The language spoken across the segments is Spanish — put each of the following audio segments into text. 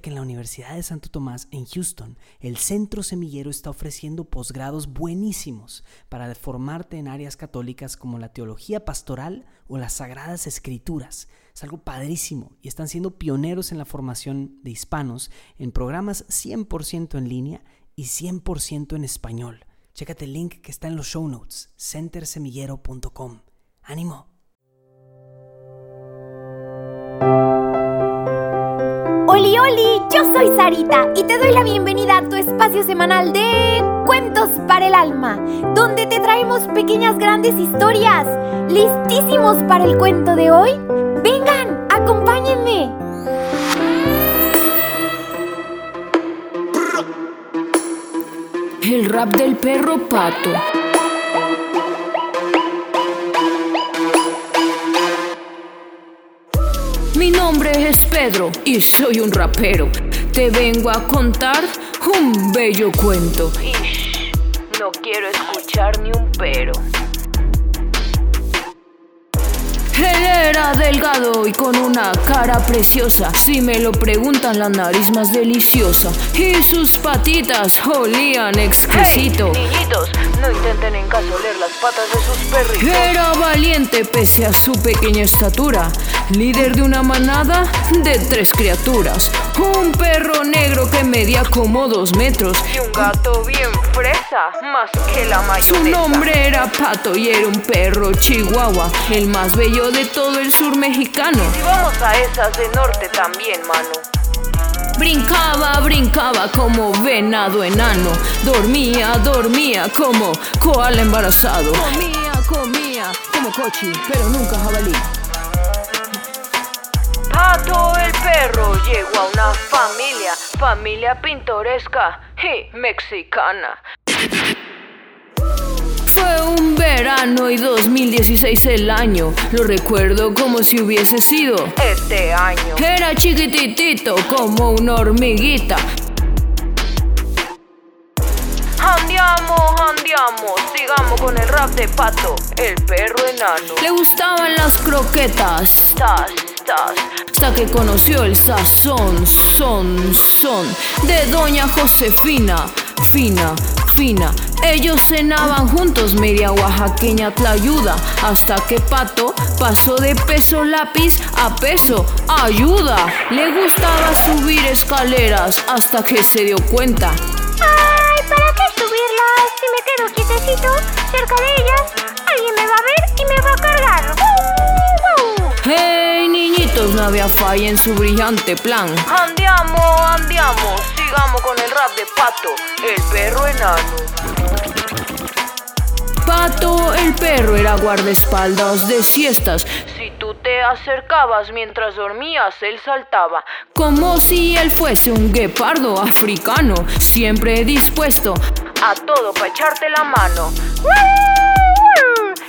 Que en la Universidad de Santo Tomás en Houston, el Centro Semillero está ofreciendo posgrados buenísimos para formarte en áreas católicas como la teología pastoral o las sagradas escrituras. Es algo padrísimo y están siendo pioneros en la formación de hispanos en programas 100% en línea y 100% en español. Chécate el link que está en los show notes, centersemillero.com. ¡Ánimo! Oli, oli, yo soy Sarita y te doy la bienvenida a tu espacio semanal de Cuentos para el Alma, donde te traemos pequeñas grandes historias. ¿Listísimos para el cuento de hoy? Vengan, acompáñenme. El rap del perro pato. Nombre es Pedro y soy un rapero. Te vengo a contar un bello cuento. No quiero escuchar ni un pero. Él era delgado y con una cara preciosa. Si me lo preguntan, la nariz más deliciosa. Y sus patitas olían exquisito. Hey, niñitos, no intenten en caso leer las patas de sus perritos. Era valiente pese a su pequeña estatura. Líder de una manada de tres criaturas. Un perro negro que medía como dos metros. Y un gato bien fresa, más que la mayonesa. Su nombre era Pato y era un perro chihuahua. El más bello de todo el sur mexicano. Y vamos a esas de norte también, mano. Brincaba, brincaba como venado enano. Dormía, dormía como koala embarazado. Comía, comía como cochi, pero nunca jabalí. Pato el perro llegó a una familia, familia pintoresca y mexicana. Verano y 2016 el año. Lo recuerdo como si hubiese sido este año. Era chiquititito como una hormiguita. Andiamo, andiamo, sigamos con el rap de pato, el perro enano. Le gustaban las croquetas. Tas, tas. Hasta que conoció el sazón, son, son de doña Josefina. Fina, Ellos cenaban juntos media oaxaqueña tlayuda. Hasta que Pato pasó de peso lápiz a peso ayuda. Le gustaba subir escaleras hasta que se dio cuenta. Ay, ¿para qué subirlas? Si me quedo quietecito cerca de ellas, alguien me va a No había falla en su brillante plan. Andiamo, andiamo, sigamos con el rap de Pato, el perro enano. Pato el perro era guardaespaldas de siestas. Si tú te acercabas mientras dormías, él saltaba. Como si él fuese un guepardo africano, siempre dispuesto A todo para echarte la mano.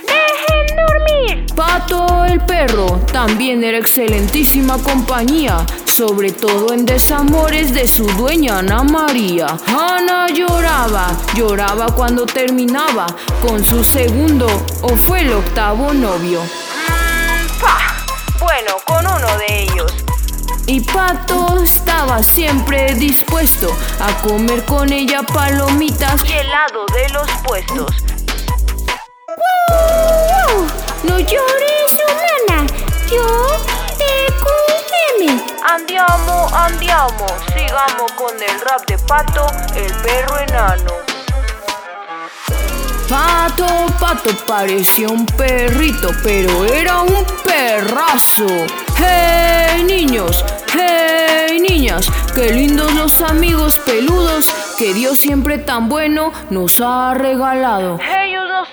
¡Dejen dormir! Pato el perro también era excelentísima compañía, sobre todo en desamores de su dueña Ana María. Ana lloraba, lloraba cuando terminaba con su segundo o fue el octavo novio. Mm, pa. Bueno, con uno de ellos. Y Pato estaba siempre dispuesto a comer con ella palomitas Y el lado de los puestos. No llores, humana. Yo te cuideme. Andiamo, andiamo, sigamos con el rap de Pato, el perro enano. Pato, pato parecía un perrito, pero era un perrazo. ¡Hey niños! ¡Hey niñas! ¡Qué lindos los amigos peludos que Dios siempre tan bueno nos ha regalado!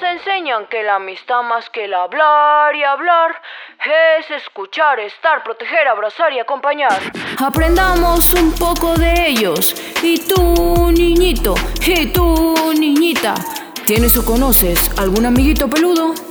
Enseñan que la amistad más que el hablar y hablar es escuchar, estar, proteger, abrazar y acompañar. Aprendamos un poco de ellos. Y tú, niñito, y tú, niñita, ¿tienes o conoces algún amiguito peludo?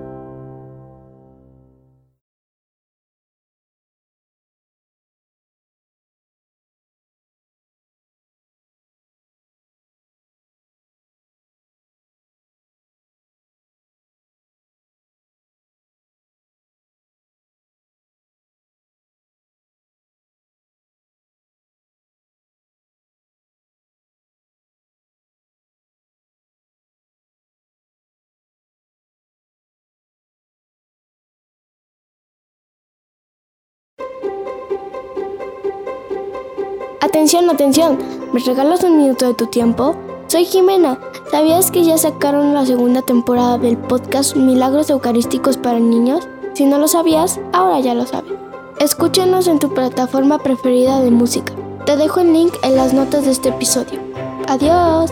Atención, atención, ¿me regalas un minuto de tu tiempo? Soy Jimena. ¿Sabías que ya sacaron la segunda temporada del podcast Milagros Eucarísticos para Niños? Si no lo sabías, ahora ya lo sabes. Escúchanos en tu plataforma preferida de música. Te dejo el link en las notas de este episodio. Adiós.